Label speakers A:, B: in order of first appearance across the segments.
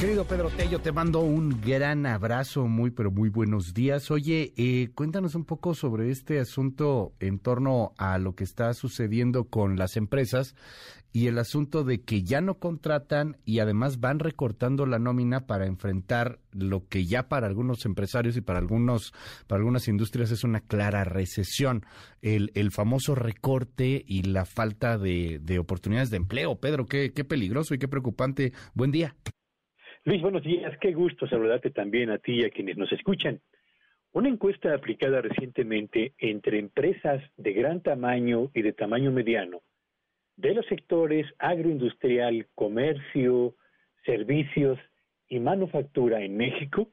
A: Querido Pedro Tello, te mando un gran abrazo, muy pero muy buenos días. Oye, eh, cuéntanos un poco sobre este asunto en torno a lo que está sucediendo con las empresas y el asunto de que ya no contratan y además van recortando la nómina para enfrentar lo que ya para algunos empresarios y para algunos para algunas industrias es una clara recesión, el, el famoso recorte y la falta de, de oportunidades de empleo. Pedro, qué, qué peligroso y qué preocupante. Buen día.
B: Luis, buenos días. Qué gusto saludarte también a ti y a quienes nos escuchan. Una encuesta aplicada recientemente entre empresas de gran tamaño y de tamaño mediano de los sectores agroindustrial, comercio, servicios y manufactura en México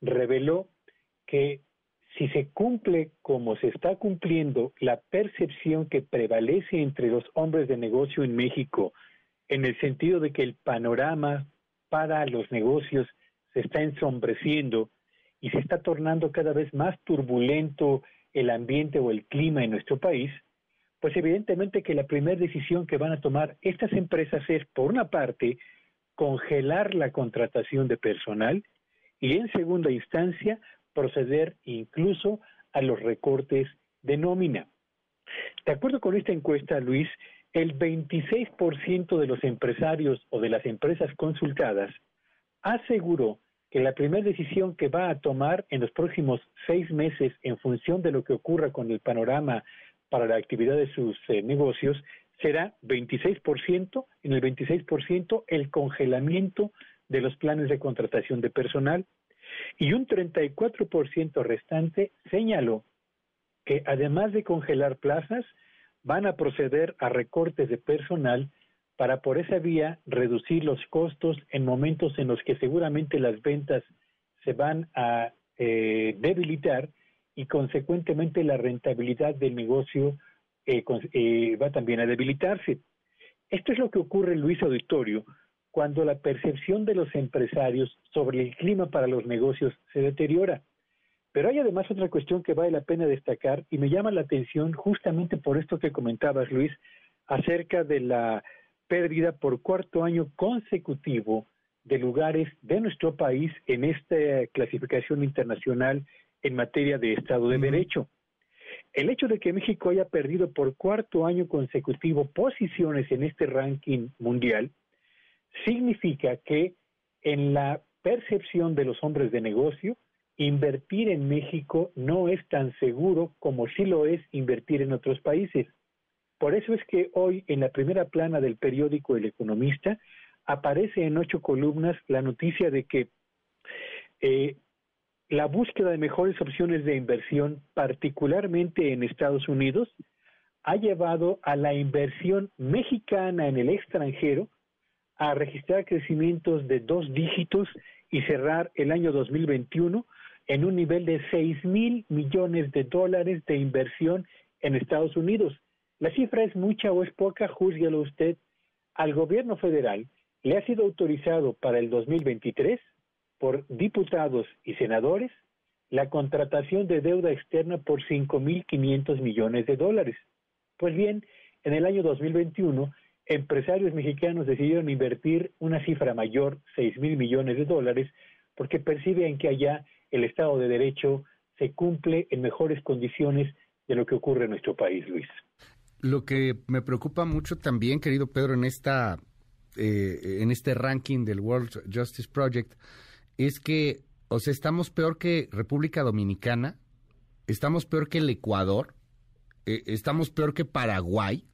B: reveló que si se cumple como se está cumpliendo la percepción que prevalece entre los hombres de negocio en México, en el sentido de que el panorama los negocios se está ensombreciendo y se está tornando cada vez más turbulento el ambiente o el clima en nuestro país, pues evidentemente que la primera decisión que van a tomar estas empresas es, por una parte, congelar la contratación de personal y en segunda instancia proceder incluso a los recortes de nómina. De acuerdo con esta encuesta, Luis, el 26% de los empresarios o de las empresas consultadas aseguró que la primera decisión que va a tomar en los próximos seis meses en función de lo que ocurra con el panorama para la actividad de sus eh, negocios será 26%, en el 26% el congelamiento de los planes de contratación de personal y un 34% restante señaló que además de congelar plazas, van a proceder a recortes de personal para por esa vía reducir los costos en momentos en los que seguramente las ventas se van a eh, debilitar y consecuentemente la rentabilidad del negocio eh, eh, va también a debilitarse. Esto es lo que ocurre, Luis Auditorio, cuando la percepción de los empresarios sobre el clima para los negocios se deteriora. Pero hay además otra cuestión que vale la pena destacar y me llama la atención justamente por esto que comentabas, Luis, acerca de la pérdida por cuarto año consecutivo de lugares de nuestro país en esta clasificación internacional en materia de Estado de Derecho. El hecho de que México haya perdido por cuarto año consecutivo posiciones en este ranking mundial significa que en la percepción de los hombres de negocio, invertir en México no es tan seguro como sí lo es invertir en otros países. Por eso es que hoy en la primera plana del periódico El Economista aparece en ocho columnas la noticia de que eh, la búsqueda de mejores opciones de inversión, particularmente en Estados Unidos, ha llevado a la inversión mexicana en el extranjero a registrar crecimientos de dos dígitos y cerrar el año 2021 en un nivel de 6 mil millones de dólares de inversión en Estados Unidos. La cifra es mucha o es poca, júzguelo usted. Al gobierno federal le ha sido autorizado para el 2023 por diputados y senadores la contratación de deuda externa por 5.500 millones de dólares. Pues bien, en el año 2021, empresarios mexicanos decidieron invertir una cifra mayor, 6 mil millones de dólares, porque perciben que allá el Estado de Derecho se cumple en mejores condiciones de lo que ocurre en nuestro país, Luis.
A: Lo que me preocupa mucho también, querido Pedro, en esta eh, en este ranking del World Justice Project es que, o sea, estamos peor que República Dominicana, estamos peor que el Ecuador, eh, estamos peor que Paraguay,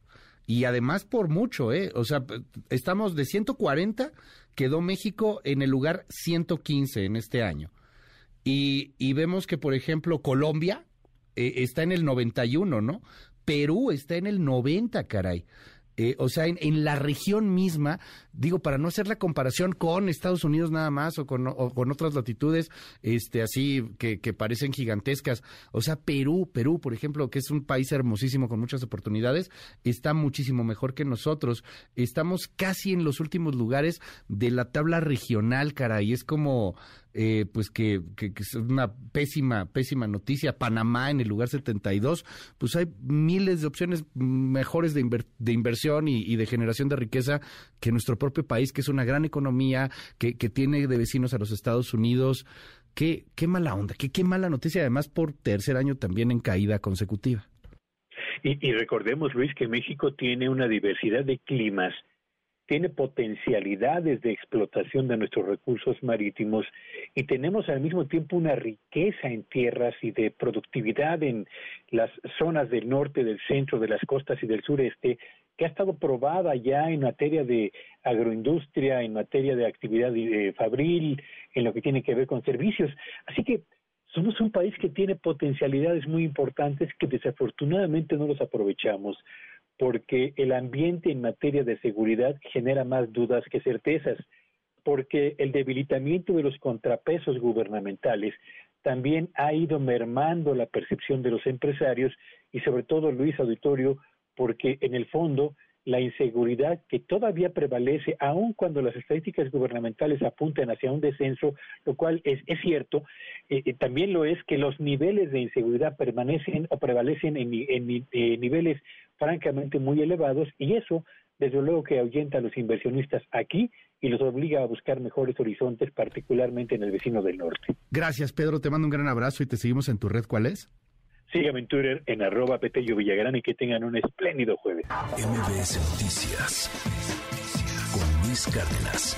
A: y además por mucho, ¿eh? O sea, estamos de 140, quedó México en el lugar 115 en este año. Y, vemos que, por ejemplo, Colombia eh, está en el 91, ¿no? Perú está en el 90, caray. Eh, o sea, en, la región misma digo, para no hacer la comparación con Estados Unidos nada más o con, con otras latitudes, este, así que, que, parecen gigantescas. O sea, Perú, Perú, por ejemplo, que es un país hermosísimo con muchas oportunidades, está muchísimo mejor que nosotros. Estamos casi en los últimos lugares de la tabla regional, cara, y es como, eh, pues que, que, es una pésima, pésima noticia. Panamá en el lugar 72, pues hay miles de opciones mejores de, de inversión y, de generación de riqueza que nuestro propio país, que es una gran economía, que, que tiene de vecinos a los Estados Unidos. Qué, qué mala onda, qué, qué mala noticia, además por tercer año también en caída consecutiva.
B: Y, y recordemos, Luis, que México tiene una diversidad de climas tiene potencialidades de explotación de nuestros recursos marítimos y tenemos al mismo tiempo una riqueza en tierras y de productividad en las zonas del norte, del centro, de las costas y del sureste, que ha estado probada ya en materia de agroindustria, en materia de actividad eh, fabril, en lo que tiene que ver con servicios. Así que somos un país que tiene potencialidades muy importantes que desafortunadamente no los aprovechamos porque el ambiente en materia de seguridad genera más dudas que certezas, porque el debilitamiento de los contrapesos gubernamentales también ha ido mermando la percepción de los empresarios y sobre todo, Luis Auditorio, porque en el fondo la inseguridad que todavía prevalece, aun cuando las estadísticas gubernamentales apuntan hacia un descenso, lo cual es, es cierto, eh, eh, también lo es que los niveles de inseguridad permanecen o prevalecen en, en, en niveles francamente muy elevados y eso desde luego que ahuyenta a los inversionistas aquí y los obliga a buscar mejores horizontes, particularmente en el vecino del norte.
A: Gracias, Pedro. Te mando un gran abrazo y te seguimos en tu red. ¿Cuál es?
B: Sígueme en Twitter en arroba Petello Villagrán y que tengan un espléndido jueves.
C: MBS Noticias con Luis Cárdenas.